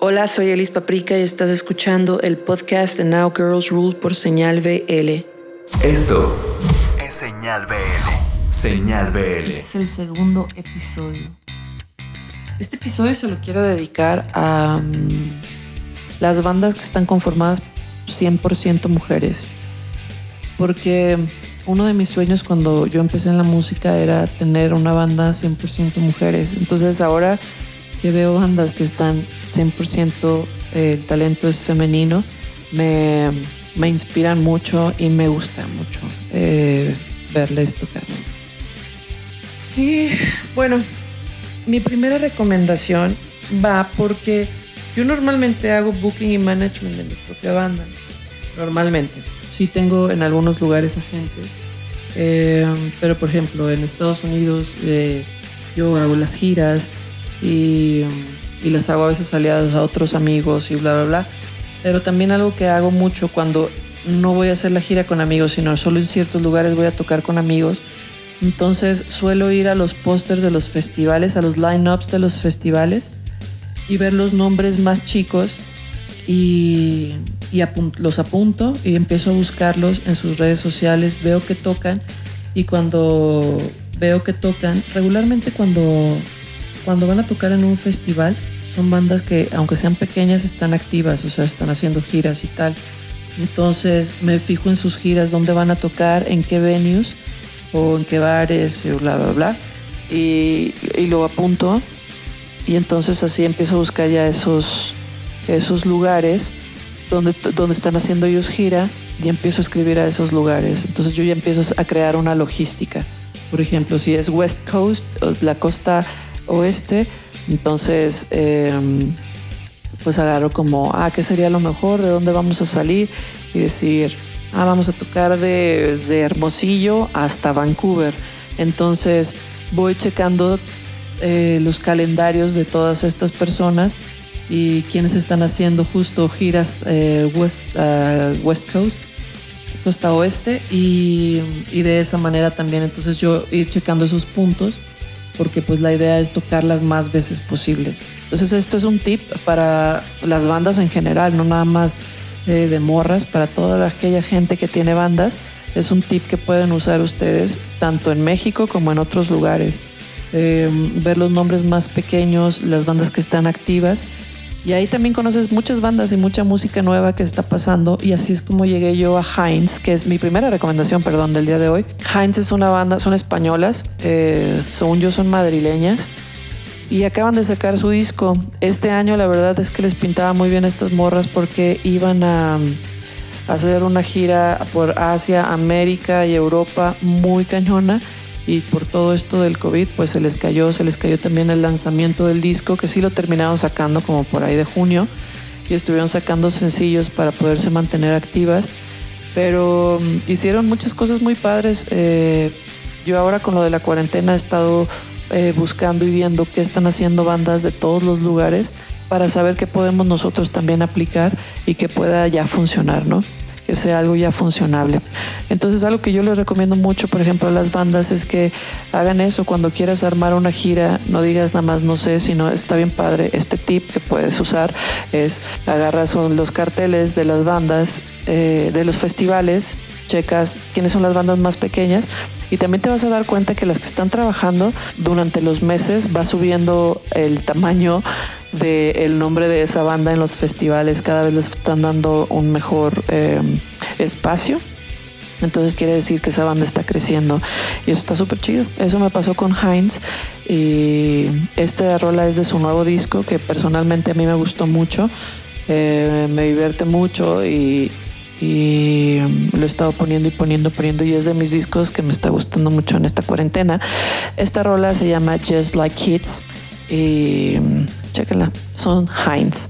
Hola, soy Elis Paprika y estás escuchando el podcast de Now Girls Rule por Señal BL. Esto es Señal BL. Señal BL. Este es el segundo episodio. Este episodio se lo quiero dedicar a mm, las bandas que están conformadas 100% mujeres. Porque uno de mis sueños cuando yo empecé en la música era tener una banda 100% mujeres. Entonces ahora que veo bandas que están 100% eh, el talento es femenino, me, me, inspiran mucho y me gusta mucho eh, verles tocar. Y bueno, mi primera recomendación va porque yo normalmente hago booking y management de mi propia banda. Normalmente. Sí tengo en algunos lugares agentes. Eh, pero por ejemplo, en Estados Unidos yo hago las giras, y, y les hago a veces aliados a otros amigos y bla, bla, bla. Pero también algo que hago mucho cuando no voy a hacer la gira con amigos, sino solo en ciertos lugares voy a tocar con amigos. Entonces suelo ir a los pósters de los festivales, a los line-ups de los festivales y ver los nombres más chicos y los apunto y empiezo a buscarlos en sus redes sociales, veo que tocan y cuando veo que tocan, regularmente cuando cuando van a tocar en un festival, son bandas que, aunque sean pequeñas, están activas, o sea, están haciendo giras y tal. Entonces me fijo en sus giras, dónde van a tocar, en qué venues o en qué bares, bla, bla, bla. Y, y lo apunto. Y entonces así empiezo a buscar ya esos, esos lugares donde, donde están haciendo ellos gira y empiezo a escribir a esos lugares. Entonces yo ya empiezo a crear una logística. Por ejemplo, si es West Coast, la costa oeste. Entonces, em, pues agarro como, ah, ¿qué sería lo mejor? ¿De dónde vamos a salir? Y decir, ah, vamos a tocar desde Hermosillo hasta Vancouver. Entonces, voy checando eh, los calendarios de todas estas personas y quienes están haciendo justo giras eh, West, West Coast, costa oeste, y, y de esa manera también, entonces yo ir checando esos puntos porque pues la idea es tocar las más veces posibles. Entonces esto es un tip para las bandas en general, no nada más de morras, para toda aquella gente que tiene bandas. Es un tip que pueden usar ustedes tanto en México como en otros lugares. Eh, ver los nombres más pequeños, las bandas que están activas y ahí también conoces muchas bandas y mucha música nueva que está pasando. Y así es como llegué yo a Heinz, que es mi primera recomendación, perdón, del día de hoy. Heinz es una banda, son españolas, eh, según yo son madrileñas. Y acaban de sacar su disco. Este año la verdad es que les pintaba muy bien estas morras porque iban a hacer una gira por Asia, América y Europa muy cañona y por todo esto del COVID, pues se les cayó, se les cayó también el lanzamiento del disco, que sí lo terminaron sacando como por ahí de junio, y estuvieron sacando sencillos para poderse mantener activas, pero mm, hicieron muchas cosas muy padres. Eh, yo ahora con lo de la cuarentena he estado eh, buscando y viendo qué están haciendo bandas de todos los lugares para saber qué podemos nosotros también aplicar y que pueda ya funcionar, ¿no? Que sea algo ya funcionable. Entonces algo que yo les recomiendo mucho, por ejemplo, a las bandas es que hagan eso cuando quieras armar una gira, no digas nada más no sé, sino está bien padre. Este tip que puedes usar es agarras los carteles de las bandas, eh, de los festivales, checas quiénes son las bandas más pequeñas y también te vas a dar cuenta que las que están trabajando durante los meses va subiendo el tamaño del nombre de esa banda en los festivales. Cada vez les están dando un mejor eh, espacio. Entonces quiere decir que esa banda está creciendo y eso está súper chido. Eso me pasó con Heinz y esta rola es de su nuevo disco que personalmente a mí me gustó mucho. Eh, me divierte mucho y, y lo he estado poniendo y poniendo, poniendo y es de mis discos que me está gustando mucho en esta cuarentena. Esta rola se llama Just Like Kids y chéquenla, son Heinz.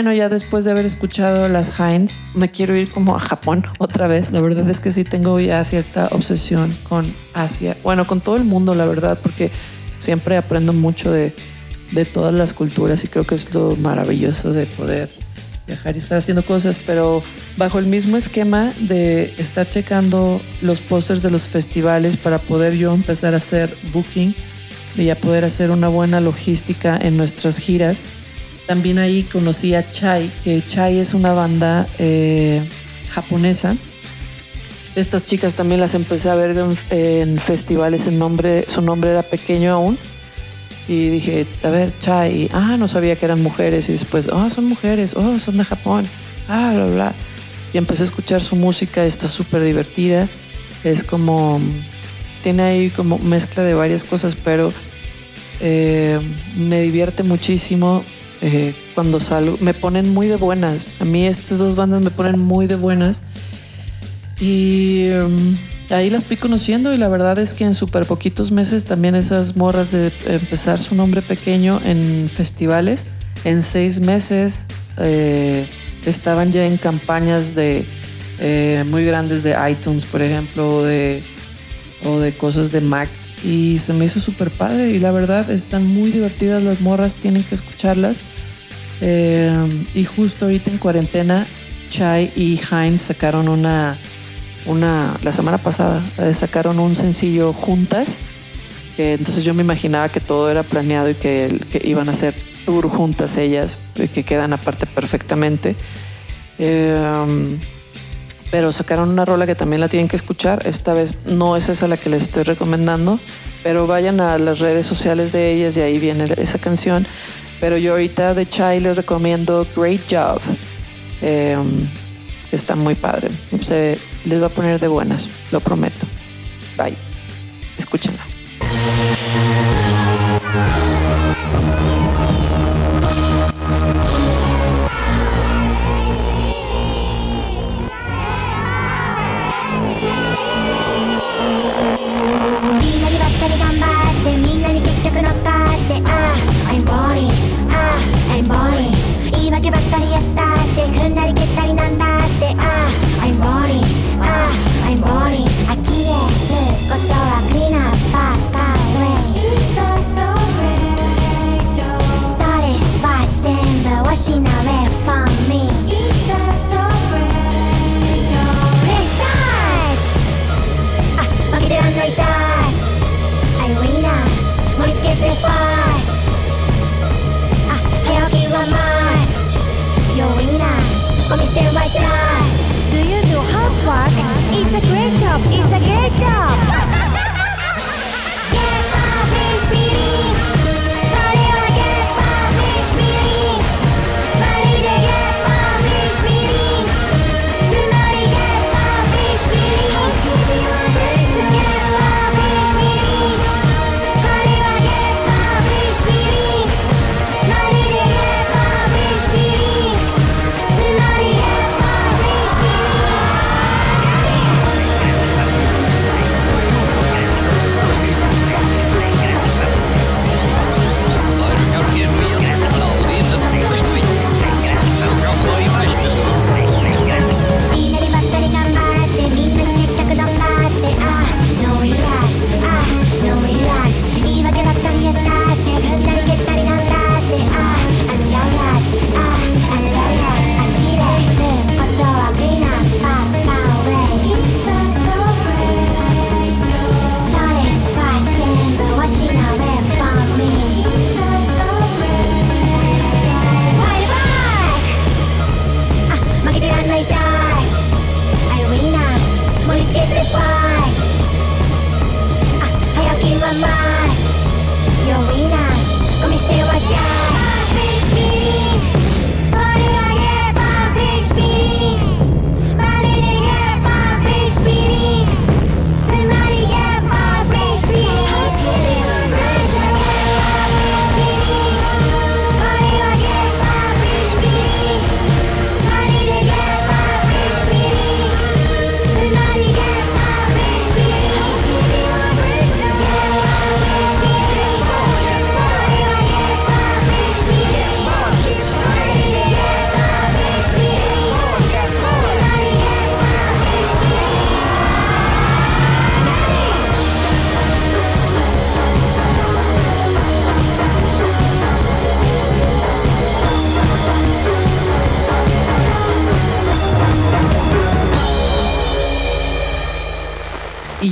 Bueno, ya después de haber escuchado las Heinz, me quiero ir como a Japón otra vez. La verdad es que sí tengo ya cierta obsesión con Asia. Bueno, con todo el mundo, la verdad, porque siempre aprendo mucho de, de todas las culturas y creo que es lo maravilloso de poder viajar y estar haciendo cosas, pero bajo el mismo esquema de estar checando los pósters de los festivales para poder yo empezar a hacer booking y ya poder hacer una buena logística en nuestras giras. También ahí conocí a Chai, que Chai es una banda eh, japonesa. Estas chicas también las empecé a ver en, festivales, nombre, su nombre era pequeño aún y dije, a ver, Chai, ah, no sabía que eran mujeres. Y después, oh, son mujeres, oh, son de Japón, ah, bla, bla. Y empecé a escuchar su música, está súper divertida. Es como, tiene ahí como mezcla de varias cosas, pero eh, me divierte muchísimo eh, cuando salgo. Me ponen muy de buenas. A mí estas dos bandas me ponen muy de buenas. Y um, ahí las fui conociendo y la verdad es que en súper poquitos meses también esas morras de empezar su nombre pequeño en festivales, en seis meses eh, estaban ya en campañas de eh, muy grandes de iTunes, por ejemplo, o de, o de cosas de Mac. Y se me hizo súper padre y la verdad están muy divertidas las morras, tienen que escucharlas. Eh, y justo ahorita en cuarentena, Chai y Heinz sacaron una una, la semana pasada eh, sacaron un sencillo juntas. entonces yo me imaginaba que todo era planeado y que, iban a hacer tour juntas ellas, que quedan aparte perfectamente. Em, pero sacaron una rola que también la tienen que escuchar. Esta vez no es esa la que les estoy recomendando, pero vayan a las redes sociales de ellas y ahí viene esa canción. Pero yo ahorita de Chai les recomiendo Great Job. Em, está muy padre. Se les va a poner de buenas, lo prometo. Bye. Escúchenla.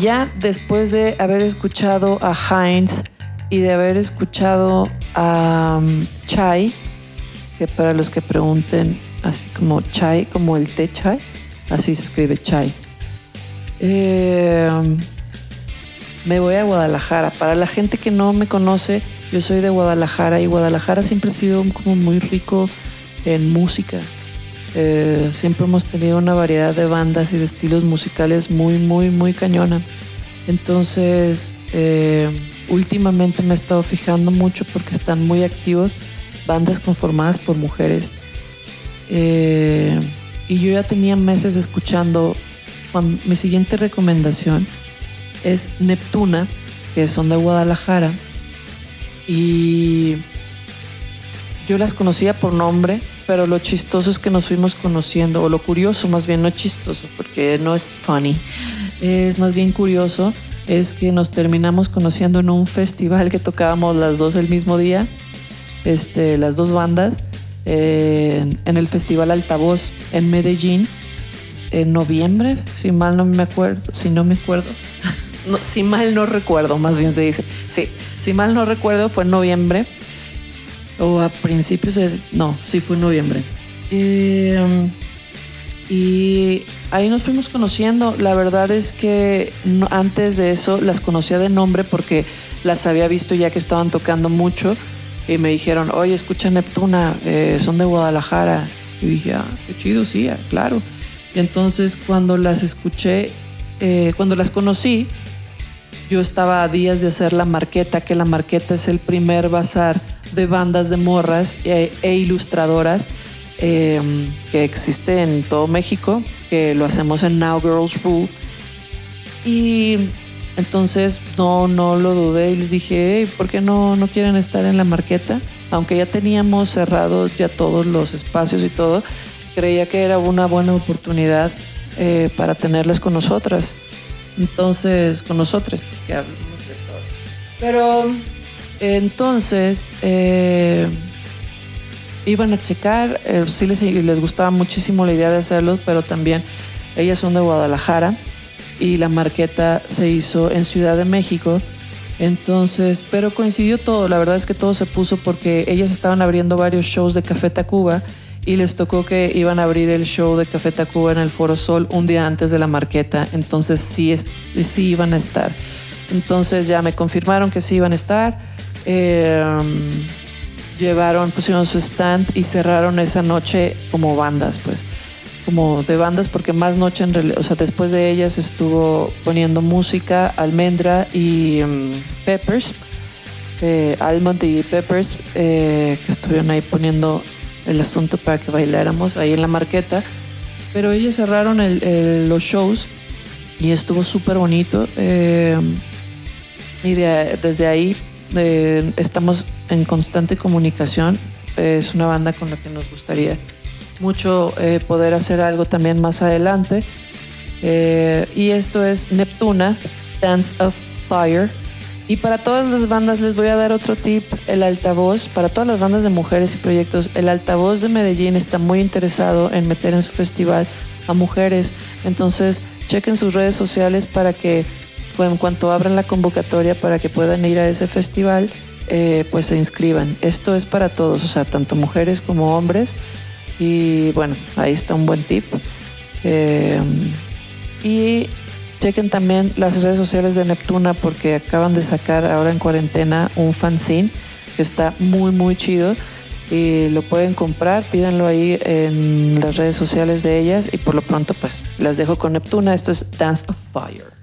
Ya después de haber escuchado a Heinz y de haber escuchado a um, Chai, que para los que pregunten, así como Chai, como el té Chai, así se escribe Chai. Eh, me voy a Guadalajara. Para la gente que no me conoce, yo soy de Guadalajara y Guadalajara siempre ha sido como muy rico en música. Eh, siempre hemos tenido una variedad de bandas y de estilos musicales muy, muy, muy cañona. Entonces, eh, últimamente me he estado fijando mucho porque están muy activos bandas conformadas por mujeres. Eh, y yo ya tenía meses escuchando. mi siguiente recomendación es Neptuna, que son de Guadalajara. Y yo las conocía por nombre, pero lo chistoso es que nos fuimos conociendo, o lo curioso más bien, no chistoso, porque no es funny, es más bien curioso, es que nos terminamos conociendo en un festival que tocábamos las dos el mismo día, este, las dos bandas, en el Festival Altavoz en Medellín, en noviembre, si mal no me acuerdo, si no me acuerdo, si mal no recuerdo, más bien se dice, sí, si mal no recuerdo fue en noviembre o a principios de... No, sí fue en noviembre. Em, y ahí nos fuimos conociendo. La verdad es que antes de eso las conocía de nombre porque las había visto ya que estaban tocando mucho y me dijeron, oye, escucha Neptuna, eh, son de Guadalajara. Y dije, ah, qué chido, sí, ah, claro. Y entonces cuando las escuché, eh, cuando las conocí, yo estaba a días de hacer la marqueta, que la marqueta es el primer bazar de bandas de morras e, e ilustradoras em, que existe en todo México, que lo hacemos en Now Girls Rule. Y entonces no, no lo dudé y les dije, ¿por qué no, no quieren estar en la marqueta? Aunque ya teníamos cerrados ya todos los espacios y todo, creía que era una buena oportunidad eh, para tenerles con nosotras. Entonces, con nosotros, porque hablamos de todos. Pero entonces, eh, iban a checar, eh, sí les, les gustaba muchísimo la idea de hacerlo, pero también ellas son de Guadalajara y la marqueta se hizo en Ciudad de México. Entonces, pero coincidió todo, la verdad es que todo se puso porque ellas estaban abriendo varios shows de Café Tacuba y les tocó que iban a abrir el show de Café Tacuba en el Foro Sol un día antes de la marqueta, entonces sí, sí iban a estar. Entonces ya me confirmaron que sí iban a estar. Em, llevaron, pusieron su stand y cerraron esa noche como bandas, pues, como de bandas, porque más noche en realidad, o sea, después de ellas estuvo poniendo música Almendra y em, Peppers, eh, Almond y Peppers, eh, que estuvieron ahí poniendo el asunto para que bailáramos ahí en la marqueta, pero ellas cerraron los shows y estuvo súper bonito. Em, y desde ahí estamos en constante comunicación. Es una banda con la que nos gustaría mucho eh, poder hacer algo también más adelante. Eh, y esto es Neptuna, Dance of Fire. Y para todas las bandas les voy a dar otro tip, el altavoz, para todas las bandas de mujeres y proyectos, el altavoz de Medellín está muy interesado en meter en su festival a mujeres. Entonces, chequen sus redes sociales para que en cuanto abran la convocatoria para que puedan ir a ese festival, eh, pues se inscriban. Esto es para todos, o sea, tanto mujeres como hombres. Y bueno, ahí está un buen tip. Eh, y chequen también las redes sociales de Neptuna porque acaban de sacar ahora en cuarentena un fanzine que está muy, muy chido. Y lo pueden comprar, pídanlo ahí en las redes sociales de ellas. Y por lo pronto, pues las dejo con Neptuna. Esto es Dance of Fire.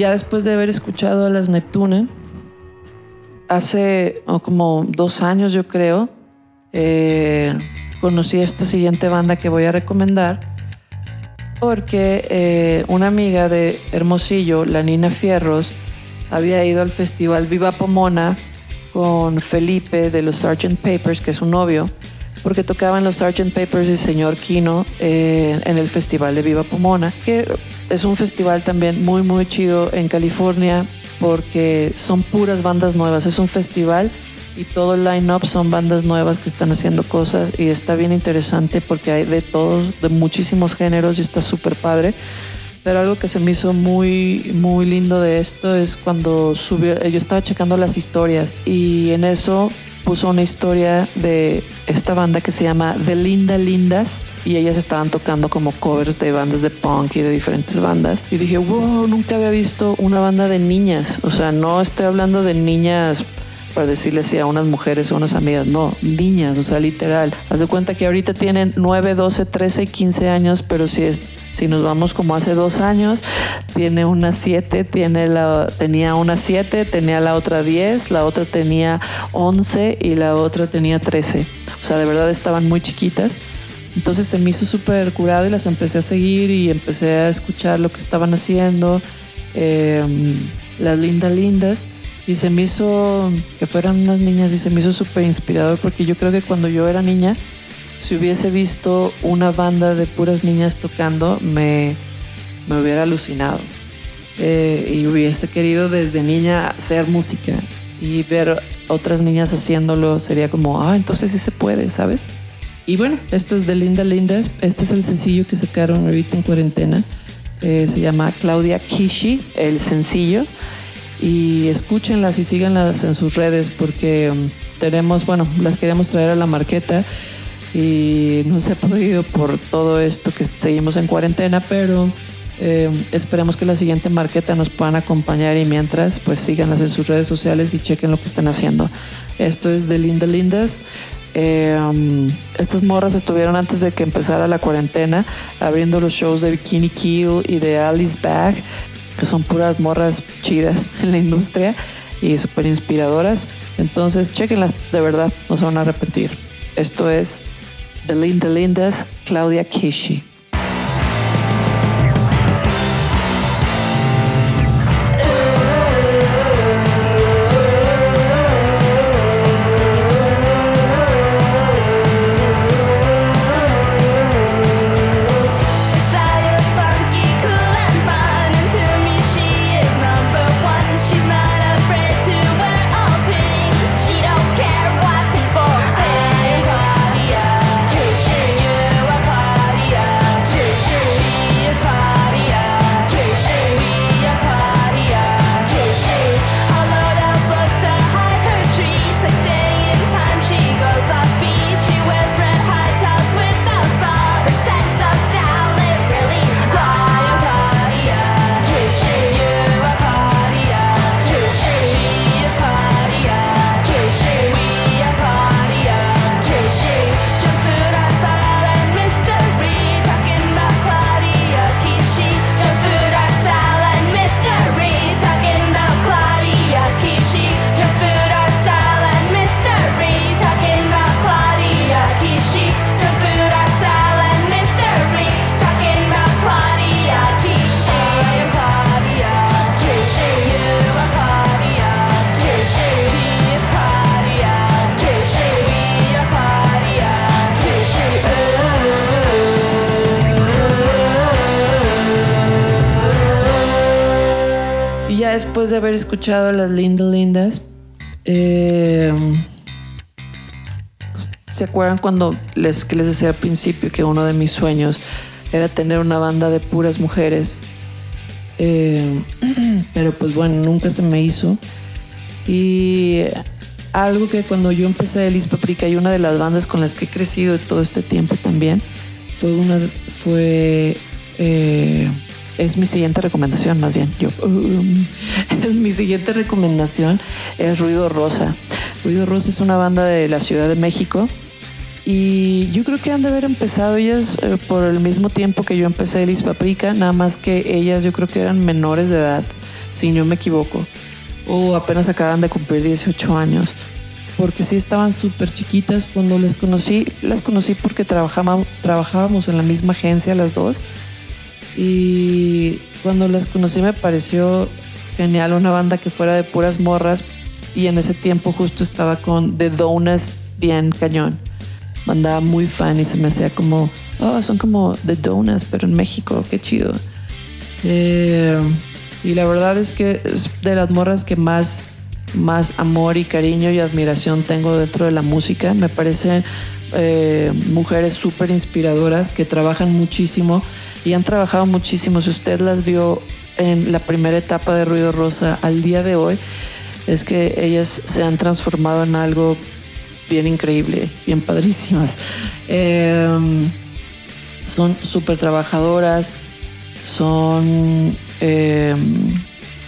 Ya después de haber escuchado a las Neptune, hace oh, como dos años yo creo, eh, conocí esta siguiente banda que voy a recomendar porque eh, una amiga de Hermosillo, la Nina Fierros, había ido al festival Viva Pomona con Felipe de los Sgt. Papers, que es un novio, porque tocaban los Sgt. Papers y señor Kino eh, en el festival de Viva Pomona, que es un festival también muy, muy chido en California, porque son puras bandas nuevas. Es un festival y todo el line-up son bandas nuevas que están haciendo cosas y está bien interesante porque hay de todos, de muchísimos géneros y está súper padre. Pero algo que se me hizo muy, muy lindo de esto es cuando subió, yo estaba checando las historias y en eso puso una historia de esta banda que se llama The Linda Lindas y ellas estaban tocando como covers de bandas de punk y de diferentes bandas. Y dije, wow, nunca había visto una banda de niñas. O sea, no estoy hablando de niñas para decirle así a unas mujeres o unas amigas, no, niñas, o sea, literal. Haz de cuenta que ahorita tienen 9, 12, 13, 15 años, pero si es si nos vamos como hace dos años, tiene una 7, tiene la, tenía una 7, tenía la otra 10, la otra tenía 11 y la otra tenía 13. O sea, de verdad estaban muy chiquitas. Entonces se me hizo súper curado y las empecé a seguir y empecé a escuchar lo que estaban haciendo. Em, las lindas, lindas y se me hizo que fueran unas niñas y se me hizo súper inspirador porque yo creo que cuando yo era niña, si hubiese visto una banda de puras niñas tocando, me, me hubiera alucinado. Eh, y hubiese querido desde niña hacer música y ver otras niñas haciéndolo sería como, ah, entonces sí se puede, ¿sabes? Y bueno, esto es de Linda Lindas. Este es el sencillo que sacaron ahorita en cuarentena. Eh, se llama Claudia Kishi, el sencillo y escúchenlas y síganlas en sus redes porque um, tenemos, bueno, las queremos traer a la marqueta y no se ha podido por todo esto que seguimos en cuarentena, pero eh, esperemos que la siguiente marqueta nos puedan acompañar y mientras, pues síganlas en sus redes sociales y chequen lo que están haciendo. Esto es de Linda Lindas. Um, estas morras estuvieron antes de que empezara la cuarentena abriendo los shows de Bikini Kill y de Alice Bag que son puras morras chidas en la industria y súper inspiradoras. Entonces, chequenla, de verdad, no se van a arrepentir. Esto es The Linda Lindas, Claudia Kishi. Después de haber escuchado las lindas, lindas, eh, ¿se acuerdan cuando les, que les decía al principio que uno de mis sueños era tener una banda de puras mujeres? Eh, pero pues bueno, nunca se me hizo. Y algo que cuando yo empecé Elis Paprika y una de las bandas con las que he crecido todo este tiempo también fue una fue eh, es mi siguiente recomendación, más bien. Yo, mi siguiente recomendación es Ruido Rosa. Ruido Rosa es una banda de la Ciudad de México y yo creo que han de haber empezado ellas eh, por el mismo tiempo que yo empecé Elis Paprika, nada más que ellas yo creo que eran menores de edad. si no me equivoco, o apenas acaban de cumplir 18 años, porque sí estaban súper chiquitas cuando les conocí, las conocí porque trabajábamos, trabajábamos en la misma agencia las dos, y cuando las conocí me pareció genial una banda que fuera de puras morras, y en ese tiempo justo estaba con The Donuts bien cañón. Mandaba muy fan y se me hacía como, oh, son como The Donuts, pero en México, qué chido. Eh, y la verdad es que es de las morras que más, más amor y cariño y admiración tengo dentro de la música. Me parecen eh, mujeres súper inspiradoras que trabajan muchísimo y han trabajado muchísimo. Si usted las vio en la primera etapa de Ruido Rosa al día de hoy, es que ellas se han transformado en algo bien increíble, bien padrísimas. Em, son súper trabajadoras, son, em,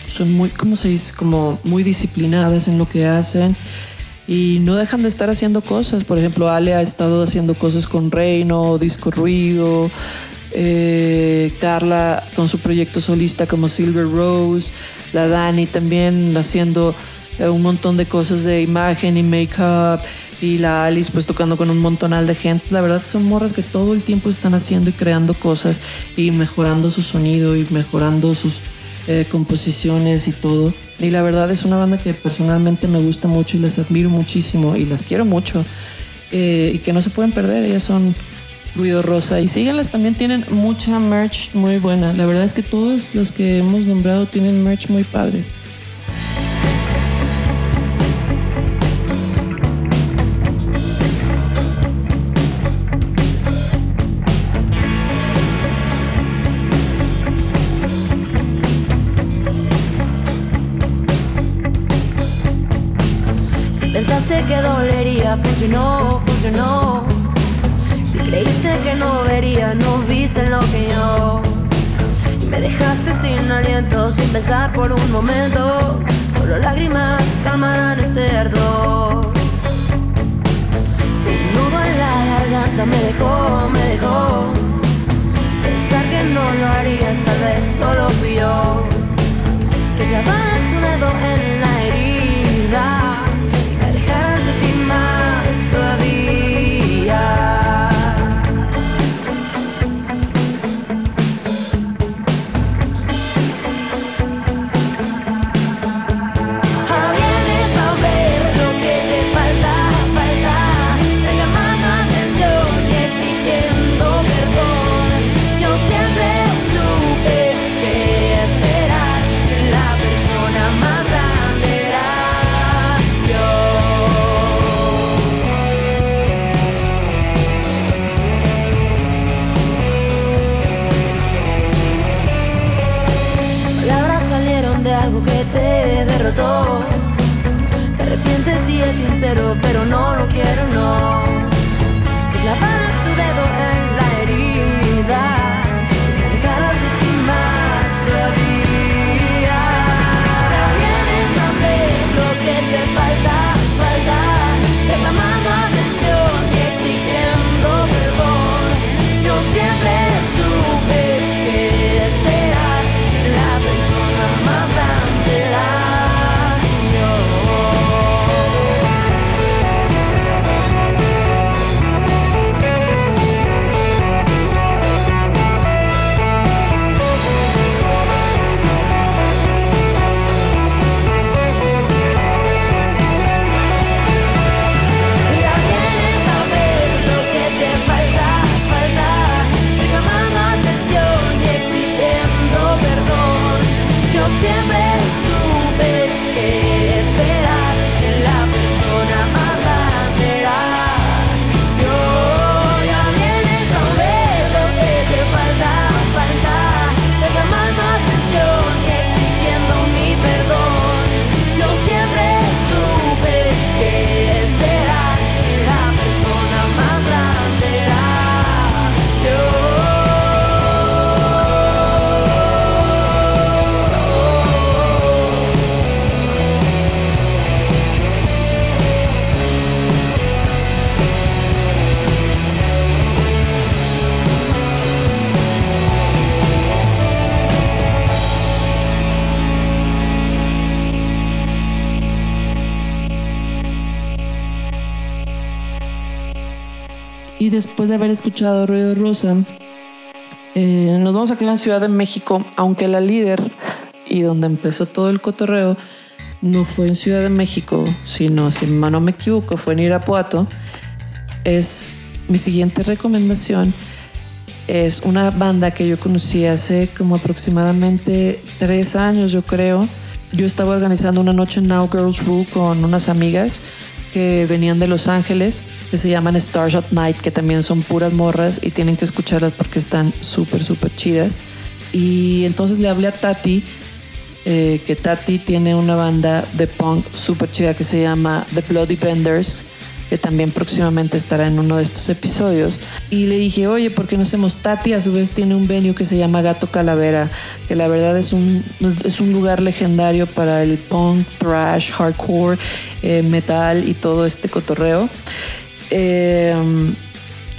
son muy, ¿cómo se dice? Como muy disciplinadas en lo que hacen y no dejan de estar haciendo cosas. Por ejemplo, Ale ha estado haciendo cosas con Reino, Disco Ruido, eh, Carla con su proyecto solista como Silver Rose, la Dani también haciendo eh, un montón de cosas de imagen y make-up y la Alice pues tocando con un montonal de gente. La verdad son morras que todo el tiempo están haciendo y creando cosas y mejorando su sonido y mejorando sus eh, composiciones y todo. Y la verdad es una banda que personalmente me gusta mucho y les admiro muchísimo y las quiero mucho y que no se pueden perder. Ellas son Ruido Rosa. Y síganlas, también tienen mucha merch muy buena. La verdad es que todos los que hemos nombrado tienen merch muy padre. Si pensaste que dolería, funcionó, funcionó Creíste que no vería, no viste lo que yo. Y me dejaste sin aliento, sin pensar por un momento. Solo lágrimas calmarán este ardor. Un nudo en la garganta me dejó, me dejó. Pensar que no lo harías, tal vez solo fui yo. Que clavas tu dedo en después de haber escuchado Ruido Rosa, eh, nos vamos a quedar en Ciudad de México, aunque la líder y donde empezó todo el cotorreo no fue en Ciudad de México, sino, si no me equivoco, fue en Irapuato. Es mi siguiente recomendación. Es una banda que yo conocí hace como aproximadamente tres años, yo creo. Yo estaba organizando una noche en Now Girls Rule con unas amigas que venían de Los Ángeles, que se llaman Stars at Night, que también son puras morras y tienen que escucharlas porque están súper, súper chidas. Y entonces le hablé a Tati, eh, que Tati tiene una banda de punk súper chida que se llama The Bloody Benders, que también próximamente estará en uno de estos episodios. Y le dije, oye, ¿por qué no hacemos Tati? A su vez tiene un venue que se llama Gato Calavera, que la verdad es un, es un lugar legendario para el punk, thrash, hardcore, eh, metal y todo este cotorreo. Eh,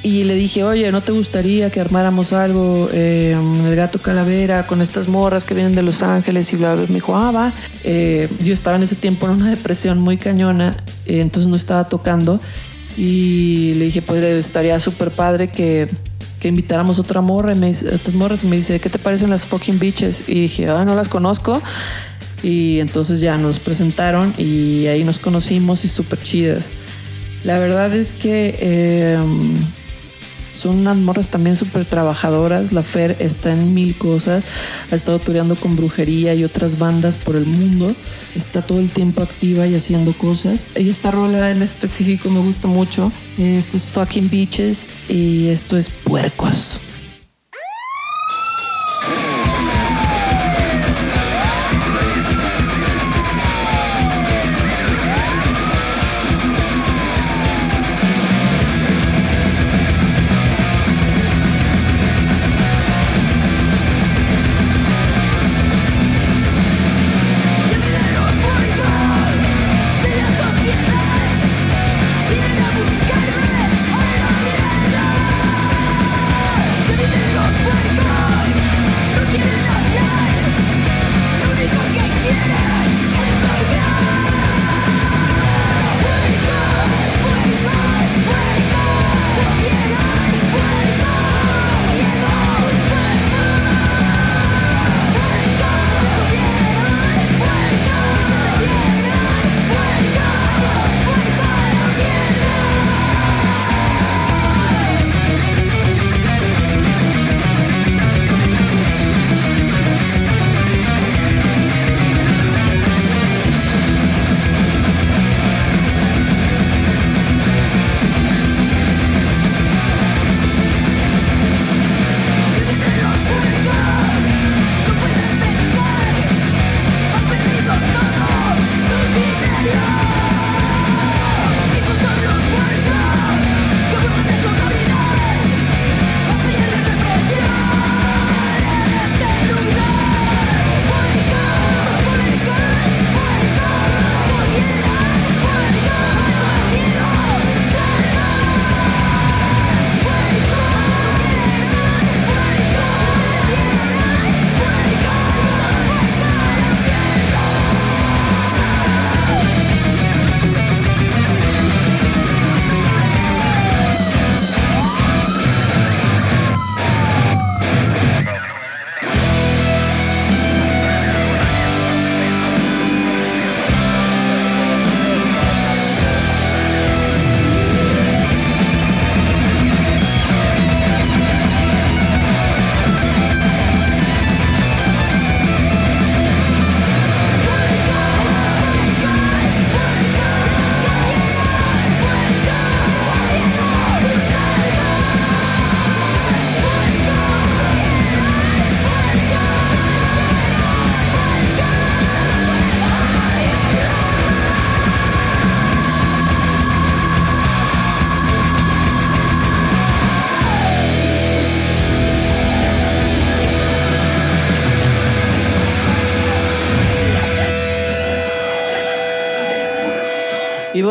y le dije, oye, ¿no te gustaría que armáramos algo, eh, el gato calavera, con estas morras que vienen de Los Ángeles y bla, bla? Me dijo, ah, va. Eh, yo estaba en ese tiempo en una depresión muy cañona, eh, entonces no estaba tocando. Y le dije, pues estaría súper padre que, que invitáramos otra morra. Y me dice, morras y me dice, ¿qué te parecen las fucking bitches? Y dije, ah, no las conozco. Y entonces ya nos presentaron y ahí nos conocimos y súper chidas. La verdad es que son unas morras también súper trabajadoras. La Fer está en mil cosas. Ha estado tureando con brujería y otras bandas por el mundo. Está todo el tiempo activa y haciendo cosas. Y esta rola en específico me gusta mucho. Estos fucking beaches y esto es puercos.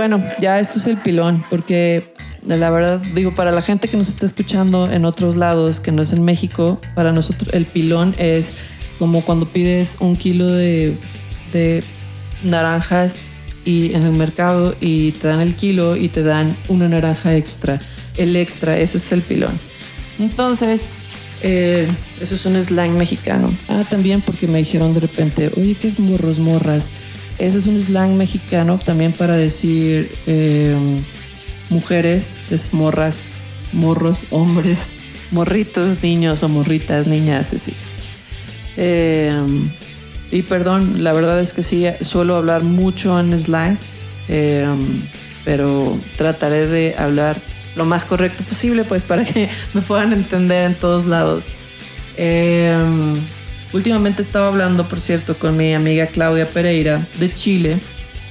Bueno, ya esto es el pilón, porque la verdad digo, para la gente que nos está escuchando en otros lados, que no es en México, para nosotros el pilón es como cuando pides un kilo de, de naranjas y en el mercado y te dan el kilo y te dan una naranja extra. El extra, eso es el pilón. Entonces, eh, eso es un slang mexicano. Ah, también porque me dijeron de repente, oye, ¿qué es morros, morras? Eso es un slang mexicano también para decir eh, mujeres, es morras, morros, hombres, morritos, niños o morritas, niñas, así. Eh, y perdón, la verdad es que sí, suelo hablar mucho en slang, eh, pero trataré de hablar lo más correcto posible, pues para que me puedan entender en todos lados. Últimamente estaba hablando, por cierto, con mi amiga Claudia Pereira de Chile.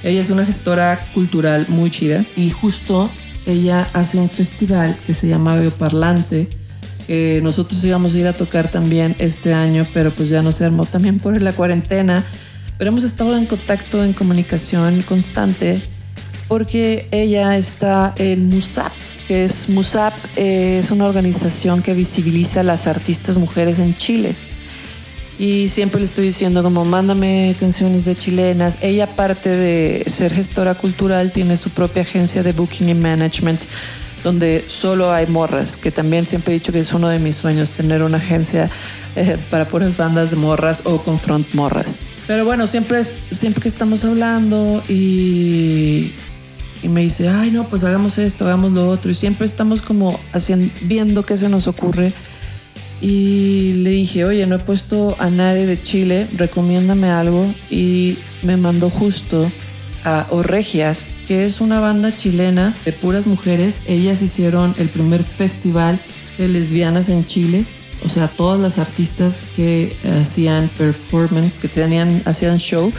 Ella es una gestora cultural muy chida y justo ella hace un festival que se llama Bioparlante que nosotros íbamos a ir a tocar también este año, pero pues ya no se armó también por la cuarentena. Pero hemos estado en contacto, en comunicación constante, porque ella está en MUSAP, que es MUSAP, eh, es una organización que visibiliza a las artistas mujeres en Chile. Y siempre le estoy diciendo como, mándame canciones de chilenas. Ella, aparte de ser gestora cultural, tiene su propia agencia de booking y management donde solo hay morras, que también siempre he dicho que es uno de mis sueños tener una agencia eh, para puras bandas de morras o confront morras. Pero bueno, siempre, siempre que estamos hablando y, y me dice, ay no, pues hagamos esto, hagamos lo otro, y siempre estamos como haciendo, viendo qué se nos ocurre. Y le dije, oye, no he puesto a nadie de Chile, recomiéndame algo. Y me mandó justo a Orregias, que es una banda chilena de puras mujeres. Ellas hicieron el primer festival de lesbianas en Chile. O sea, todas las artistas que hacían performance, que tenían, hacían show,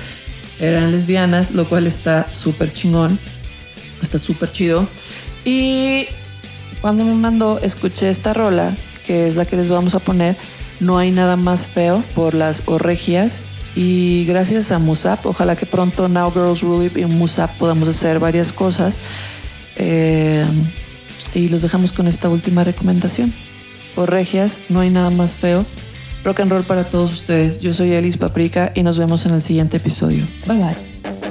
eran lesbianas, lo cual está súper chingón. Está súper chido. Y cuando me mandó, escuché esta rola, que es la que les vamos a poner. No hay nada más feo por las orregias y gracias a Musap, ojalá que pronto Now Girls Rule y Musap podamos hacer varias cosas. Eh, y los dejamos con esta última recomendación. Por regias, no hay nada más feo. Rock and roll para todos ustedes. Yo soy Elis Paprika y nos vemos en el siguiente episodio. Bye bye.